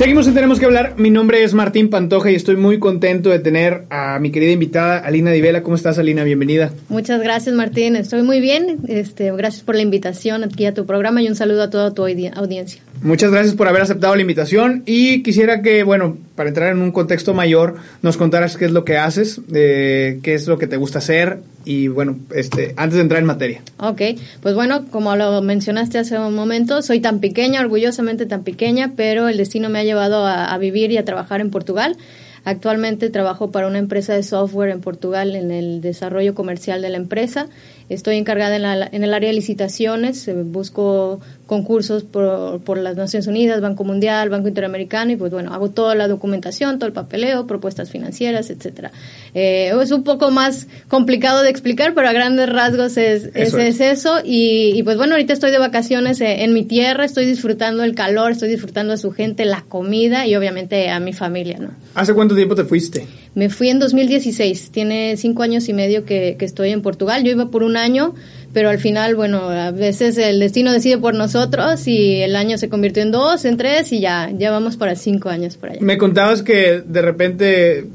Seguimos en Tenemos que hablar. Mi nombre es Martín Pantoja y estoy muy contento de tener a mi querida invitada Alina Divela. ¿Cómo estás, Alina? Bienvenida. Muchas gracias, Martín. Estoy muy bien. Este, gracias por la invitación aquí a tu programa y un saludo a toda tu audiencia. Muchas gracias por haber aceptado la invitación y quisiera que, bueno, para entrar en un contexto mayor, nos contaras qué es lo que haces, eh, qué es lo que te gusta hacer y, bueno, este, antes de entrar en materia. Ok, pues bueno, como lo mencionaste hace un momento, soy tan pequeña, orgullosamente tan pequeña, pero el destino me ha llevado a, a vivir y a trabajar en Portugal. Actualmente trabajo para una empresa de software en Portugal en el desarrollo comercial de la empresa. Estoy encargada en, la, en el área de licitaciones, eh, busco concursos por, por, las Naciones Unidas, Banco Mundial, Banco Interamericano y pues bueno, hago toda la documentación, todo el papeleo, propuestas financieras, etcétera. Eh, es un poco más complicado de explicar, pero a grandes rasgos es eso. Es, es eso. Y, y, pues bueno, ahorita estoy de vacaciones en, en mi tierra, estoy disfrutando el calor, estoy disfrutando a su gente, la comida y obviamente a mi familia, ¿no? ¿Hace cuánto tiempo te fuiste? Me fui en 2016, tiene cinco años y medio que, que estoy en Portugal. Yo iba por un año, pero al final, bueno, a veces el destino decide por nosotros y el año se convirtió en dos, en tres y ya, ya vamos para cinco años por allá. Me contabas que de repente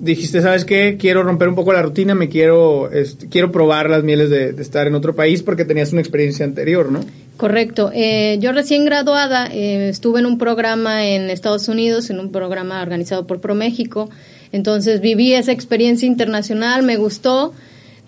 dijiste, ¿sabes qué? Quiero romper un poco la rutina, me quiero, este, quiero probar las mieles de, de, estar en otro país porque tenías una experiencia anterior, ¿no? Correcto. Eh, yo recién graduada eh, estuve en un programa en Estados Unidos, en un programa organizado por ProMéxico. Entonces viví esa experiencia internacional, me gustó.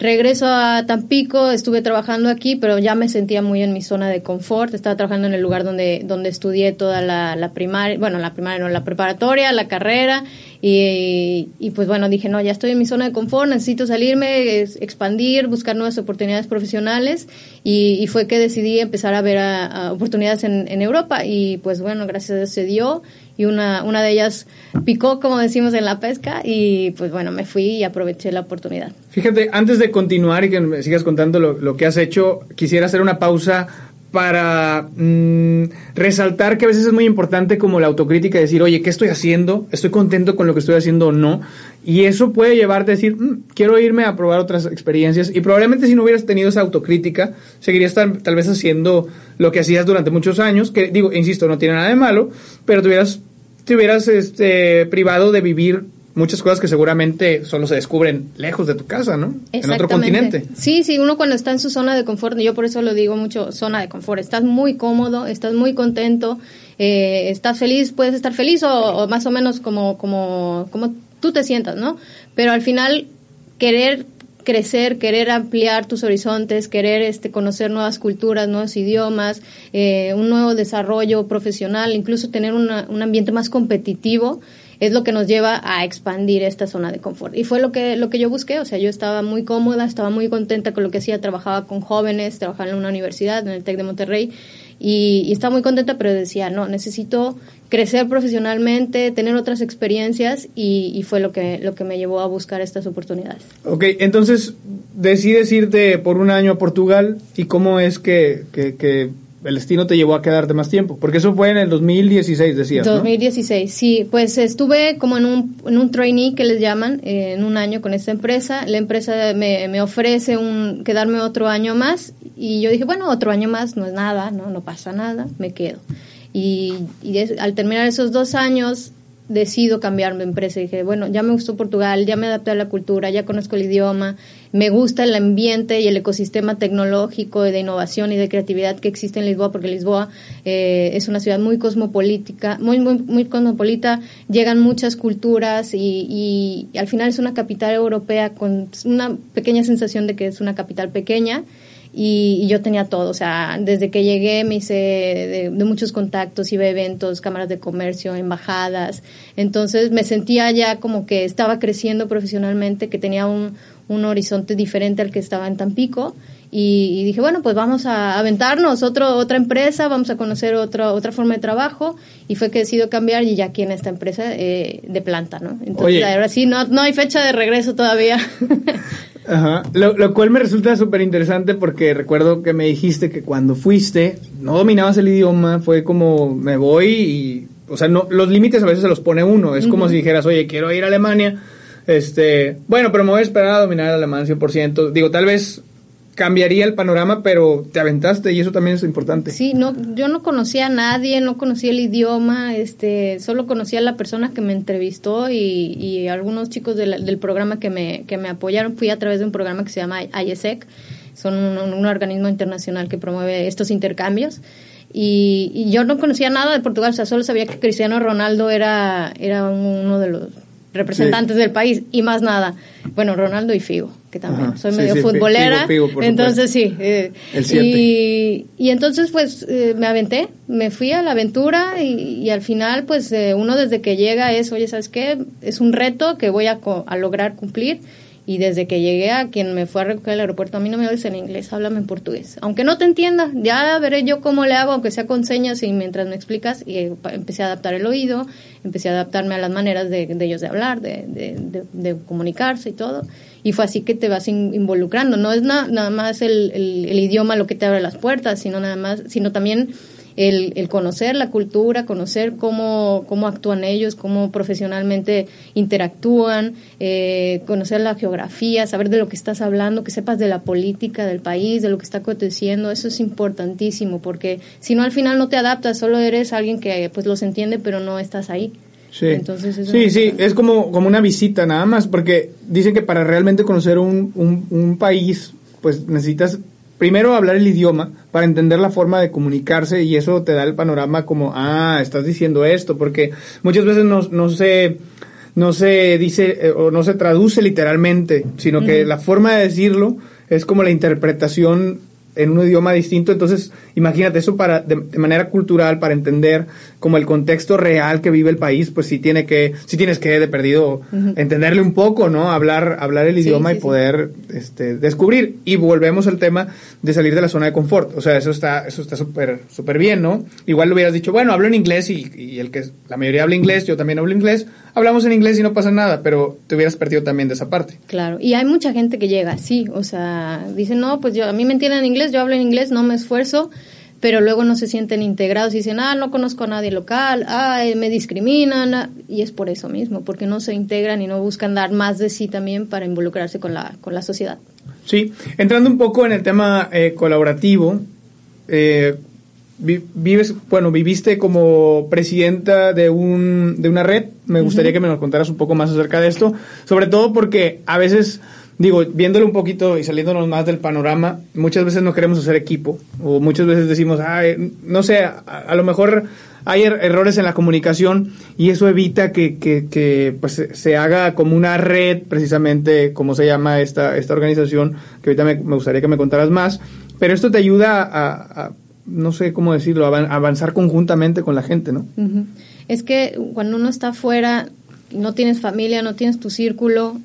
Regreso a Tampico, estuve trabajando aquí, pero ya me sentía muy en mi zona de confort. Estaba trabajando en el lugar donde, donde estudié toda la, la primaria, bueno, la primaria, no, la preparatoria, la carrera. Y, y, pues bueno, dije, no, ya estoy en mi zona de confort, necesito salirme, expandir, buscar nuevas oportunidades profesionales. Y, y fue que decidí empezar a ver a, oportunidades en, en, Europa. Y pues bueno, gracias a Dios se dio. Y una, una de ellas picó, como decimos en la pesca. Y pues bueno, me fui y aproveché la oportunidad. Fíjate, antes de continuar y que me sigas contando lo, lo que has hecho, quisiera hacer una pausa para mmm, resaltar que a veces es muy importante como la autocrítica, decir, oye, ¿qué estoy haciendo? ¿Estoy contento con lo que estoy haciendo o no? Y eso puede llevarte a decir, mmm, quiero irme a probar otras experiencias. Y probablemente si no hubieras tenido esa autocrítica, seguirías tal, vez haciendo lo que hacías durante muchos años, que digo, insisto, no tiene nada de malo, pero te hubieras, te hubieras este, privado de vivir muchas cosas que seguramente solo se descubren lejos de tu casa, ¿no? En otro continente. Sí, sí, uno cuando está en su zona de confort, yo por eso lo digo mucho, zona de confort, estás muy cómodo, estás muy contento, eh, estás feliz, puedes estar feliz o, o, más o menos como, como, como tú te sientas, ¿no? Pero al final, querer crecer, querer ampliar tus horizontes, querer este, conocer nuevas culturas, nuevos idiomas, eh, un nuevo desarrollo profesional, incluso tener una, un ambiente más competitivo, es lo que nos lleva a expandir esta zona de confort. Y fue lo que, lo que yo busqué, o sea, yo estaba muy cómoda, estaba muy contenta con lo que hacía, trabajaba con jóvenes, trabajaba en una universidad, en el TEC de Monterrey, y, y estaba muy contenta, pero decía, no, necesito crecer profesionalmente, tener otras experiencias, y, fue lo que, lo que me llevó a buscar estas oportunidades. Ok, entonces decides irte por un año a Portugal, ¿y cómo es que, que el destino te llevó a quedarte más tiempo? Porque eso fue en el 2016, decías. 2016, ¿no? sí. Pues estuve como en un, en un trainee que les llaman, eh, en un año con esta empresa. La empresa me, me, ofrece un, quedarme otro año más y yo dije, bueno, otro año más no es nada, no, no pasa nada, me quedo. Y, y al terminar esos dos años decido cambiar de empresa. Dije, bueno, ya me gustó Portugal, ya me adapté a la cultura, ya conozco el idioma, me gusta el ambiente y el ecosistema tecnológico de innovación y de creatividad que existe en Lisboa, porque Lisboa eh, es una ciudad muy cosmopolita, muy, muy, muy cosmopolita, llegan muchas culturas y, y al final es una capital europea con una pequeña sensación de que es una capital pequeña y, yo tenía todo, o sea, desde que llegué me hice de, muchos contactos, iba a eventos, cámaras de comercio, embajadas, entonces me sentía ya como que estaba creciendo profesionalmente, que tenía un, un horizonte diferente al que estaba en Tampico y, dije, bueno, pues vamos a aventarnos otro, otra empresa, vamos a conocer otra otra forma de trabajo y fue que decido cambiar y ya aquí en esta empresa eh, de planta, ¿no? Entonces, ahora sí, no, no hay fecha de regreso todavía. Ajá. Lo, cual me resulta súper interesante porque recuerdo que me dijiste que cuando fuiste no dominabas el idioma, fue como me voy y, o sea, no, los límites a veces se los pone uno, es como si dijeras, oye, quiero ir a Alemania, este, bueno, pero me voy a esperar a dominar el alemán 100%, digo, tal vez cambiaría el panorama, pero te aventaste y eso también es importante. Sí, no, yo no conocía a nadie, no conocía el idioma, este, solo conocía a la persona que me entrevistó y, y algunos chicos del programa que me, que me apoyaron. Fui a través de un programa que se llama IESEC, son un, organismo internacional que promueve estos intercambios. Y, y, yo no conocía nada de Portugal, o sea, solo sabía que Cristiano Ronaldo era, era uno de los representantes del país y más nada. Bueno, Ronaldo y Figo, que también soy medio futbolera. entonces sí. Eh, y, y, entonces pues eh, me aventé, me fui a la aventura y, al final pues eh, uno desde que llega es, oye, ¿sabes qué? Es un reto que voy a, a lograr cumplir y desde que llegué a quien me fue a recoger el aeropuerto, a mí no me hables en inglés, háblame en portugués. Aunque no te entienda, ya veré yo cómo le hago, aunque sea con señas y mientras me explicas, y empecé a adaptar el oído, empecé a adaptarme a las maneras de, ellos de hablar, de, comunicarse y todo. Y fue así que te vas involucrando. No es nada más el, el idioma lo que te abre las puertas, sino nada más, sino también el, el, conocer la cultura, conocer cómo, cómo actúan ellos, cómo profesionalmente interactúan, eh, conocer la geografía, saber de lo que estás hablando, que sepas de la política del país, de lo que está aconteciendo, eso es importantísimo, porque si no al final no te adaptas, solo eres alguien que pues los entiende, pero no estás ahí. Sí, Entonces, sí, sí, es como, como una visita nada más, porque dicen que para realmente conocer un, un, un país, pues necesitas primero hablar el idioma para entender la forma de comunicarse y eso te da el panorama como, ah, estás diciendo esto, porque muchas veces no, no se no se dice eh, o no se traduce literalmente, sino que la forma de decirlo es como la interpretación en un idioma distinto, entonces imagínate eso para de, manera cultural para entender como el contexto real que vive el país, pues sí tiene que sí tienes que de perdido entenderle un poco, ¿no? Hablar hablar el idioma y poder este descubrir y volvemos al tema de salir de la zona de confort, o sea, eso está eso está súper súper bien, ¿no? Igual le hubieras dicho, bueno, hablo en inglés y, y el que la mayoría habla inglés, yo también hablo inglés, hablamos en inglés y no pasa nada, pero te hubieras perdido también de esa parte. Claro, y hay mucha gente que llega así, o sea, dicen, no, pues yo, a mí me entienden en inglés, yo hablo en inglés, no me esfuerzo, pero luego no se sienten integrados y dicen, ah, no conozco a nadie local, ah, me discriminan, ah", y es por eso mismo, porque no se integran y no buscan dar más de sí también para involucrarse con la, con la sociedad. Sí, entrando un poco en el tema eh, colaborativo, eh, vives, bueno, viviste como presidenta de, un, de una red. Me gustaría que me nos contaras un poco más acerca de esto, sobre todo porque a veces, digo, viéndolo un poquito y saliéndonos más del panorama, muchas veces no queremos hacer equipo o muchas veces decimos, no sé, a, lo mejor hay er, errores en la comunicación y eso evita que, que, que pues, se haga como una red, precisamente como se llama esta, esta organización, que ahorita me, me gustaría que me contaras más, pero esto te ayuda a no sé cómo decirlo, avanzar conjuntamente con la gente, ¿no? Es que cuando uno está afuera, no tienes familia, no tienes tu círculo,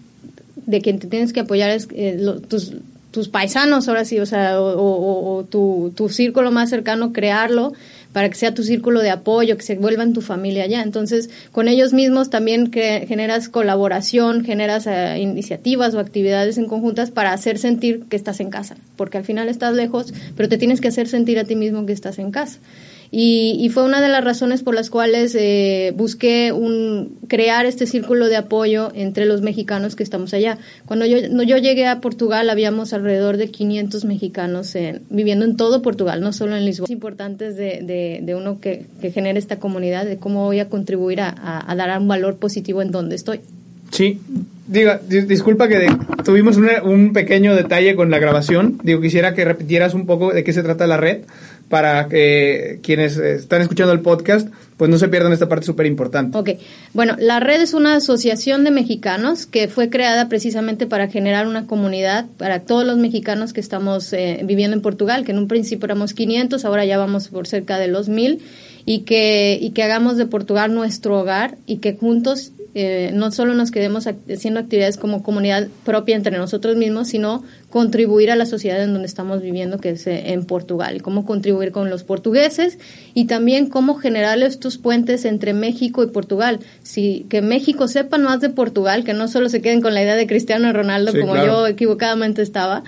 de quien te tienes que apoyar es eh, tus, tus paisanos, ahora sí, o sea, o, tu, tu, círculo más cercano, crearlo para que sea tu círculo de apoyo, que se vuelvan tu familia allá. Entonces, con ellos mismos también generas colaboración, generas eh, iniciativas o actividades en conjuntas para hacer sentir que estás en casa, porque al final estás lejos, pero te tienes que hacer sentir a ti mismo que estás en casa. Y, fue una de las razones por las cuales eh, busqué un, crear este círculo de apoyo entre los mexicanos que estamos allá. Cuando yo, yo llegué a Portugal, habíamos alrededor de 500 mexicanos viviendo en todo Portugal, no solo en Lisboa. Es importante de, de, uno que, que, genere esta comunidad, de cómo voy a contribuir a, dar un valor positivo en donde estoy. Sí, diga, disculpa que tuvimos un pequeño detalle con la grabación. Digo, quisiera que repitieras un poco de qué se trata la red para que quienes están escuchando el podcast pues no se pierdan esta parte súper importante. Ok, bueno, la red es una asociación de mexicanos que fue creada precisamente para generar una comunidad para todos los mexicanos que estamos eh, viviendo en Portugal, que en un principio éramos 500, ahora ya vamos por cerca de los 1000 y que, y que hagamos de Portugal nuestro hogar y que juntos eh, no solo nos quedemos haciendo actividades como comunidad propia entre nosotros mismos, sino contribuir a la sociedad en donde estamos viviendo, que es eh, en Portugal, y cómo contribuir con los portugueses y también cómo generar estos puentes entre México y Portugal. Si, que México sepa más de Portugal, que no solo se queden con la idea de Cristiano Ronaldo, como yo equivocadamente estaba,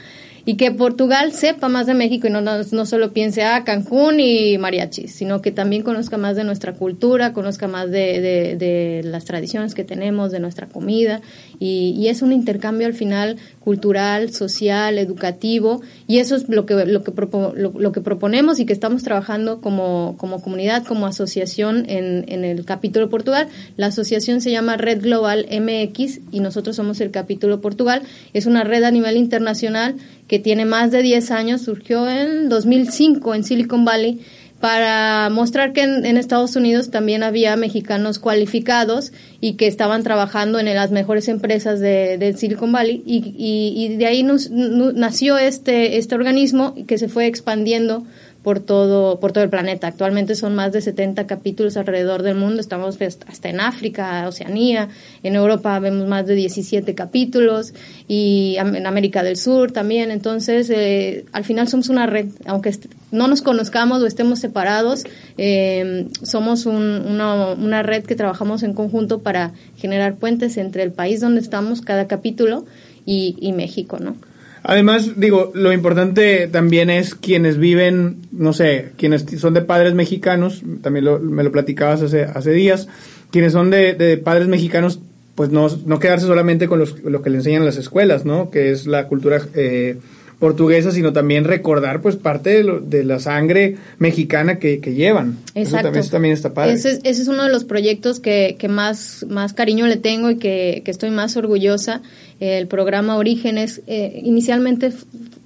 y que Portugal sepa más de México y no, no, solo piense a ah, Cancún y mariachis, sino que también conozca más de nuestra cultura, conozca más de, de, las tradiciones que tenemos, de nuestra comida y, y, es un intercambio al final cultural, social, educativo y eso es lo que, lo que, lo, que proponemos y que estamos trabajando como, como comunidad, como asociación en, en el capítulo Portugal. La asociación se llama Red Global MX y nosotros somos el capítulo Portugal. Es una red a nivel internacional que tiene más de 10 años, surgió en 2005 en Silicon Valley para mostrar que en, Estados Unidos también había mexicanos cualificados y que estaban trabajando en las mejores empresas de, Silicon Valley. Y, y, de ahí nació este, este organismo que se fue expandiendo por todo, por todo el planeta. Actualmente son más de 70 capítulos alrededor del mundo. Estamos pues, hasta en África, Oceanía. En Europa vemos más de 17 capítulos y en América del Sur también. Entonces, eh, al final somos una red. Aunque no nos conozcamos o estemos separados, eh, somos una, una red que trabajamos en conjunto para generar puentes entre el país donde estamos, cada capítulo, y, y México, ¿no? Además, digo, lo importante también es quienes viven, no sé, quienes son de padres mexicanos, también me lo platicabas hace, hace días, quienes son de, padres mexicanos, pues no, no quedarse solamente con los, lo que le enseñan las escuelas, ¿no? Que es la cultura eh, portuguesa, sino también recordar pues parte de, de la sangre mexicana que, que llevan. Exacto. Eso también, está padre. Ese, ese, es uno de los proyectos que, que más, más cariño le tengo y que, que estoy más orgullosa. El programa Orígenes eh, inicialmente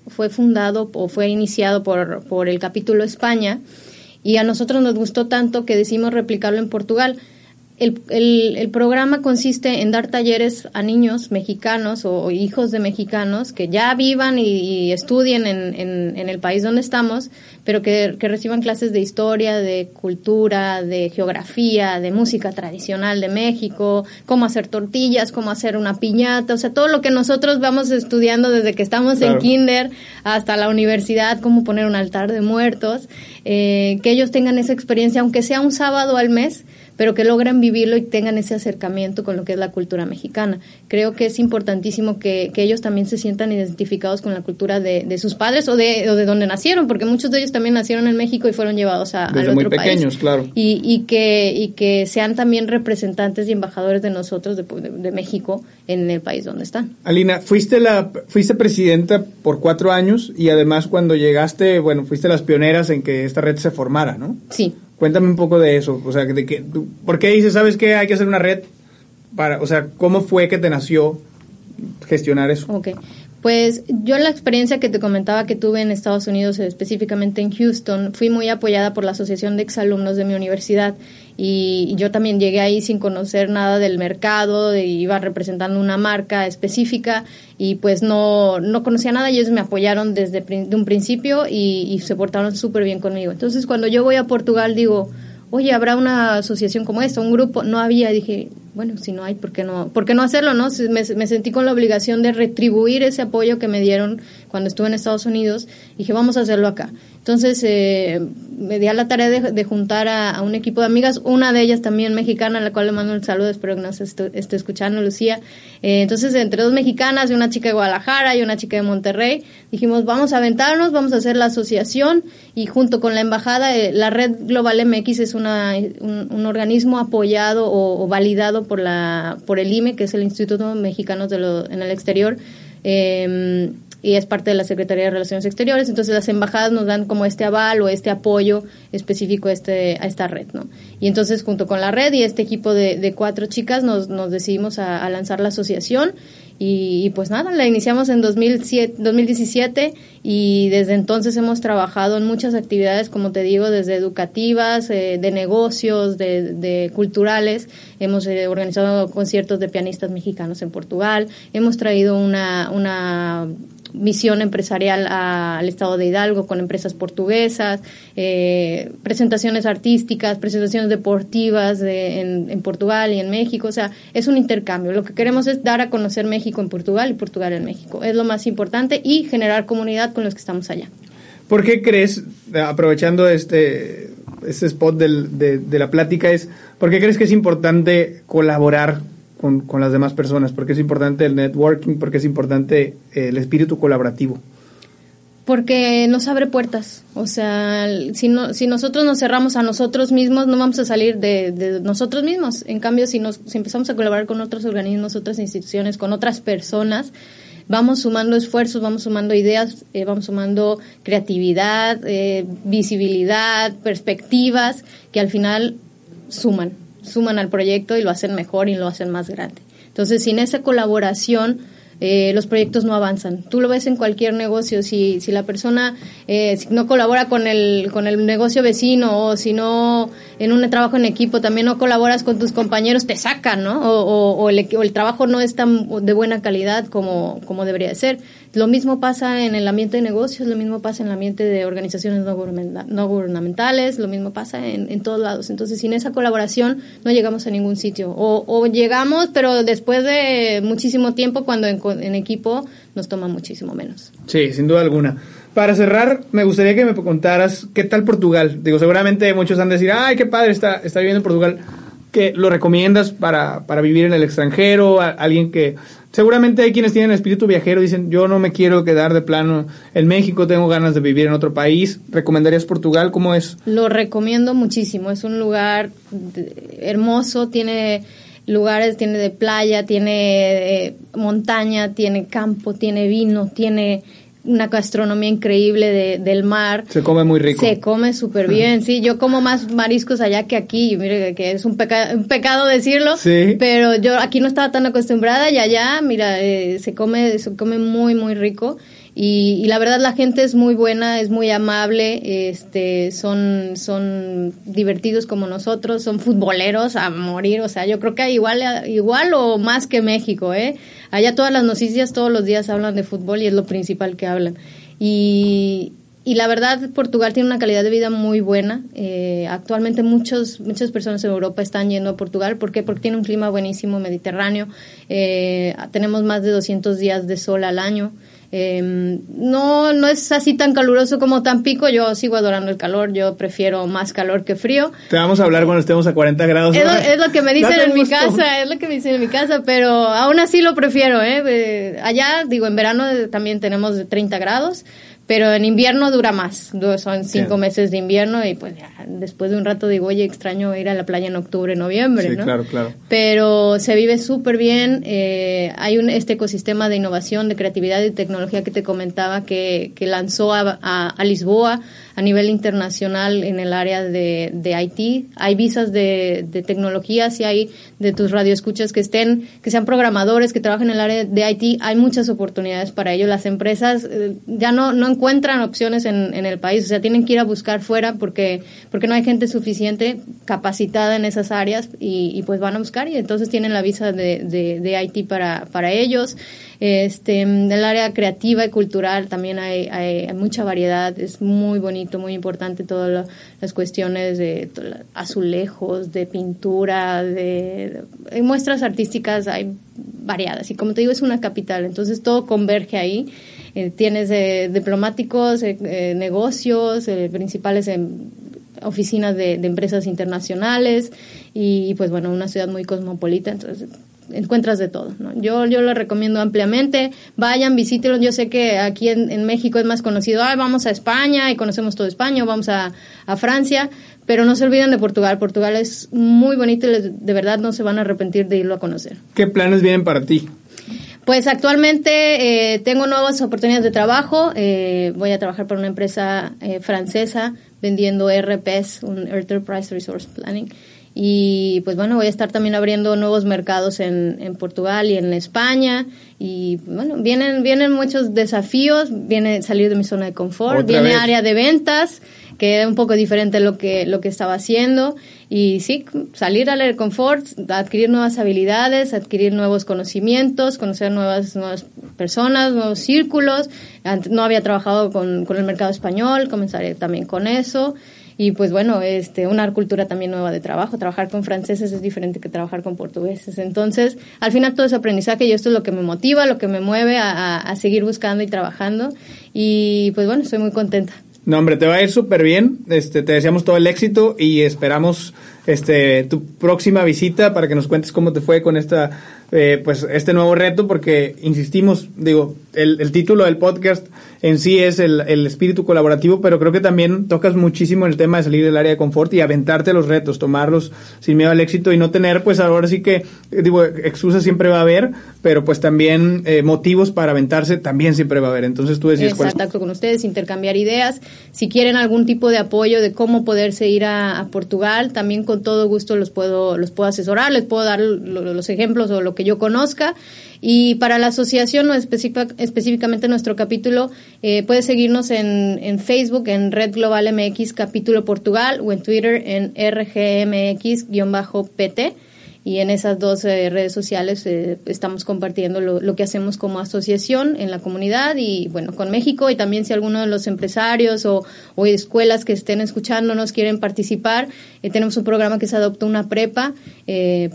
fue fundado o fue iniciado por, por el capítulo España y a nosotros nos gustó tanto que decidimos replicarlo en Portugal. El, el, programa consiste en dar talleres a niños mexicanos o, hijos de mexicanos que ya vivan y, estudien en, en, el país donde estamos, pero que, que, reciban clases de historia, de cultura, de geografía, de música tradicional de México, cómo hacer tortillas, cómo hacer una piñata, o sea, todo lo que nosotros vamos estudiando desde que estamos en kinder hasta la universidad, cómo poner un altar de muertos, eh, que ellos tengan esa experiencia, aunque sea un sábado al mes, pero que logren vivirlo y tengan ese acercamiento con lo que es la cultura mexicana. Creo que es importantísimo que, que ellos también se sientan identificados con la cultura de, de sus padres o de, o de donde nacieron, porque muchos de ellos también nacieron en México y fueron llevados a, Desde muy pequeños, claro. Y, y, que, y que sean también representantes y embajadores de nosotros, de, de, México, en el país donde están. Alina, fuiste, la, fuiste presidenta por cuatro años y además cuando llegaste, bueno, fuiste las pioneras en que esta red se formara, ¿no? Sí. Cuéntame un poco de eso, o sea, de que, ¿por qué dices, sabes que hay que hacer una red para, o sea, cómo fue que te nació gestionar eso? Pues yo la experiencia que te comentaba que tuve en Estados Unidos, específicamente en Houston, fui muy apoyada por la Asociación de Exalumnos de mi universidad y yo también llegué ahí sin conocer nada del mercado, iba representando una marca específica y pues no, no conocía nada y ellos me apoyaron desde un principio y, y se portaron súper bien conmigo. Entonces cuando yo voy a Portugal digo, oye, ¿habrá una asociación como esta, un grupo? No había, dije, bueno, si no hay, ¿por qué no, por qué no hacerlo? no me, sentí con la obligación de retribuir ese apoyo que me dieron cuando estuve en Estados Unidos. Y dije, vamos a hacerlo acá. Entonces eh, me di a la tarea de, juntar a, un equipo de amigas, una de ellas también mexicana, a la cual le mando un saludo, espero que nos esté, escuchando, Lucía. Eh, entonces, entre dos mexicanas y una chica de Guadalajara y una chica de Monterrey, dijimos, vamos a aventarnos, vamos a hacer la asociación y junto con la embajada, eh, la red Global MX es una, un, organismo apoyado o, validado por, la, por el IME, que es el Instituto Mexicano de lo, en el Exterior. Eh, y es parte de la Secretaría de Relaciones Exteriores, entonces las embajadas nos dan como este aval o este apoyo específico a, este, a esta red, ¿no? Y entonces junto con la red y este equipo de, cuatro chicas nos, nos decidimos a, lanzar la asociación y, pues nada, la iniciamos en 2007, 2017 y desde entonces hemos trabajado en muchas actividades, como te digo, desde educativas, eh, de negocios, de, de culturales. Hemos eh, organizado conciertos de pianistas mexicanos en Portugal. Hemos traído una, una misión empresarial al estado de Hidalgo con empresas portuguesas, eh, presentaciones artísticas, presentaciones deportivas en, Portugal y en México. O sea, es un intercambio. Lo que queremos es dar a conocer México en Portugal y Portugal en México. Es lo más importante y generar comunidad con los que estamos allá. ¿Por qué crees, aprovechando este, este spot de, de la plática, es, ¿por qué crees que es importante colaborar con, con, las demás personas, porque es importante el networking, porque es importante eh, el espíritu colaborativo. Porque nos abre puertas, o sea, si, no, si nosotros nos cerramos a nosotros mismos, no vamos a salir de, nosotros mismos. En cambio, si, nos, si empezamos a colaborar con otros organismos, otras instituciones, con otras personas, vamos sumando esfuerzos, vamos sumando ideas, eh, vamos sumando creatividad, eh, visibilidad, perspectivas, que al final suman suman al proyecto y lo hacen mejor y lo hacen más grande. Entonces, sin esa colaboración, eh, los proyectos no avanzan. Tú lo ves en cualquier negocio, si, si la persona eh, no colabora con el, con el negocio vecino o si no en un trabajo en equipo también no colaboras con tus compañeros, te sacan, ¿no? O, o, el, o el, trabajo no es tan de buena calidad como, como debería de ser. Lo mismo pasa en el ambiente de negocios, lo mismo pasa en el ambiente de organizaciones no, gubernamentales, lo mismo pasa en, en, todos lados. Entonces, sin esa colaboración no llegamos a ningún sitio. O, o llegamos, pero después de muchísimo tiempo, cuando en, en, equipo nos toma muchísimo menos. Sí, sin duda alguna. Para cerrar, me gustaría que me contaras qué tal Portugal. Digo, seguramente muchos han de decir, ay, qué padre está, está viviendo en Portugal. ¿Qué lo recomiendas para, para vivir en el extranjero? alguien que seguramente hay quienes tienen espíritu viajero, dicen, yo no me quiero quedar de plano en México, tengo ganas de vivir en otro país. ¿Recomendarías Portugal? ¿Cómo es? Lo recomiendo muchísimo, es un lugar hermoso, tiene lugares, tiene de playa, tiene eh, montaña, tiene campo, tiene vino, tiene una gastronomía increíble de, del mar. Se come muy rico. Se come súper bien, sí. Yo como más mariscos allá que aquí. Mire que es un, un pecado decirlo. Sí. Pero yo aquí no estaba tan acostumbrada y allá, mira, eh, se, come, se come muy, muy rico. Y, la verdad la gente es muy buena, es muy amable, este, son, son divertidos como nosotros, son futboleros a morir, o sea, yo creo que igual, igual o más que México, ¿eh? Allá todas las noticias todos los días hablan de fútbol y es lo principal que hablan. Y, y la verdad, Portugal tiene una calidad de vida muy buena. Eh, actualmente muchos, muchas personas en Europa están yendo a Portugal. ¿Por qué? Porque tiene un clima buenísimo, mediterráneo. Eh, tenemos más de 200 días de sol al año. Eh, no, no es así tan caluroso como Tampico. Yo sigo adorando el calor. Yo prefiero más calor que frío. Te vamos a hablar cuando estemos a 40 grados. Es lo, que me dicen en mi casa, es lo que me dicen en mi casa, pero aún así lo prefiero. ¿eh? eh allá, digo, en verano también tenemos 30 grados pero en invierno dura más, son cinco meses de invierno y pues después de un rato digo, oye, extraño ir a la playa en octubre, noviembre, sí, claro, claro. Pero se vive súper bien, eh, hay un este ecosistema de innovación, de creatividad y tecnología que te comentaba que, que lanzó a, a Lisboa, a nivel internacional en el área de, de IT. Hay visas de, de tecnología, si hay de tus radioescuchas que estén, que sean programadores, que trabajen en el área de IT, hay muchas oportunidades para ello. Las empresas eh, ya no, no encuentran opciones en, en el país, o sea, tienen que ir a buscar fuera porque, porque no hay gente suficiente capacitada en esas áreas y, y pues van a buscar y entonces tienen la visa de, de, de IT para, para ellos. Este, en el área creativa y cultural también hay, hay mucha variedad, es muy bonito muy importante todas las cuestiones de azulejos, de pintura, de, muestras artísticas hay variadas y como te digo es una capital, entonces todo converge ahí. Eh, tienes diplomáticos, negocios, principales oficinas de, empresas internacionales y pues bueno, una ciudad muy cosmopolita, entonces encuentras de todo. ¿no? Yo, yo lo recomiendo ampliamente. Vayan, visítenlo. Yo sé que aquí en, México es más conocido, ah, vamos a España y conocemos todo España, vamos a, a Francia, pero no se olviden de Portugal. Portugal es muy bonito y de verdad no se van a arrepentir de irlo a conocer. ¿Qué planes vienen para ti? Pues actualmente eh, tengo nuevas oportunidades de trabajo. Eh, voy a trabajar para una empresa eh, francesa vendiendo RPs, un Enterprise Resource Planning. Y pues bueno, voy a estar también abriendo nuevos mercados en, en Portugal y en España. Y bueno, vienen, vienen muchos desafíos, viene salir de mi zona de confort, viene área de ventas, que es un poco diferente lo que, lo que estaba haciendo. Y sí, salir al de confort, adquirir nuevas habilidades, adquirir nuevos conocimientos, conocer nuevas, nuevas personas, nuevos círculos. No había trabajado con, con el mercado español, comenzaré también con eso y pues bueno, este, una cultura también nueva de trabajo. Trabajar con franceses es diferente que trabajar con portugueses. Entonces, al final todo es aprendizaje y esto es lo que me motiva, lo que me mueve a, a seguir buscando y trabajando. Y pues bueno, estoy muy contenta. No, hombre, te va a ir súper bien. Este, te deseamos todo el éxito y esperamos este, tu próxima visita para que nos cuentes cómo te fue con esta, eh, pues, este nuevo reto, porque insistimos, digo, el, el título del podcast en sí es el, el, espíritu colaborativo, pero creo que también tocas muchísimo el tema de salir del área de confort y aventarte los retos, tomarlos sin miedo al éxito y no tener, pues ahora sí que, digo, excusas siempre va a haber, pero pues también eh, motivos para aventarse también siempre va a haber. Entonces tú decías... Contacto con ustedes, intercambiar ideas. Si quieren algún tipo de apoyo de cómo poderse ir a, a Portugal, también con todo gusto los puedo, los puedo asesorar, les puedo dar los ejemplos o lo que yo conozca. Y para la asociación o específicamente nuestro capítulo, eh, puedes seguirnos en, en, Facebook, en Red Global MX Capítulo Portugal o en Twitter en RGMX-PT y en esas dos eh, redes sociales eh, estamos compartiendo lo, que hacemos como asociación en la comunidad y bueno, con México. Y también si alguno de los empresarios o, escuelas que estén escuchándonos quieren participar, eh, tenemos un programa que se adoptó una prepa,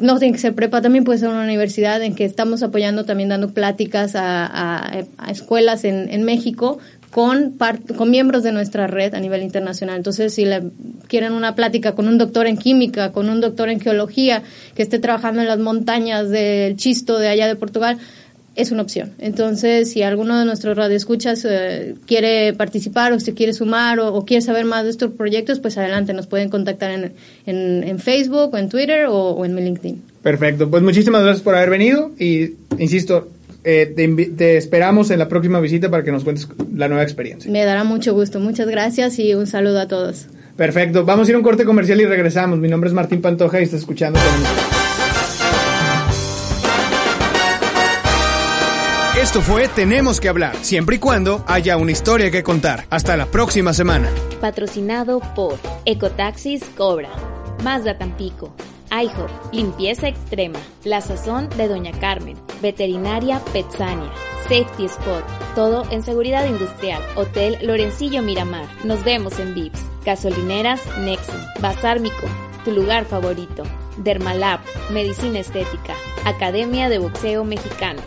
no tiene que ser prepa, también puede ser una universidad en que estamos apoyando también dando pláticas a, a, a escuelas en, en México con, con miembros de nuestra red a nivel internacional. Entonces, si le quieren una plática con un doctor en química, con un doctor en geología, que esté trabajando en las montañas del Chisto de allá de Portugal, es una opción. Entonces, si alguno de nuestros radioescuchas eh, quiere participar o se quiere sumar o, quiere saber más de estos proyectos, pues adelante, nos pueden contactar en, en, Facebook o en Twitter o, o en mi LinkedIn. Perfecto, pues muchísimas gracias por haber venido y, insisto, eh, te, esperamos en la próxima visita para que nos cuentes la nueva experiencia. Me dará mucho gusto. Muchas gracias y un saludo a todos. Perfecto. Vamos a ir a un corte comercial y regresamos. Mi nombre es Martín Pantoja y estás escuchando. Esto fue Tenemos que hablar, siempre y cuando haya una historia que contar. Hasta la próxima semana. Patrocinado por Ecotaxis Cobra, Mazda Tampico, IHOP, Limpieza Extrema, La Sazón de Doña Carmen, Veterinaria Petsania, Safety Spot, todo en seguridad industrial, Hotel Lorencillo Miramar. Nos vemos en VIPS, Gasolineras Nexon, Bazar tu lugar favorito, Dermalab, Medicina Estética, Academia de Boxeo Mexicano.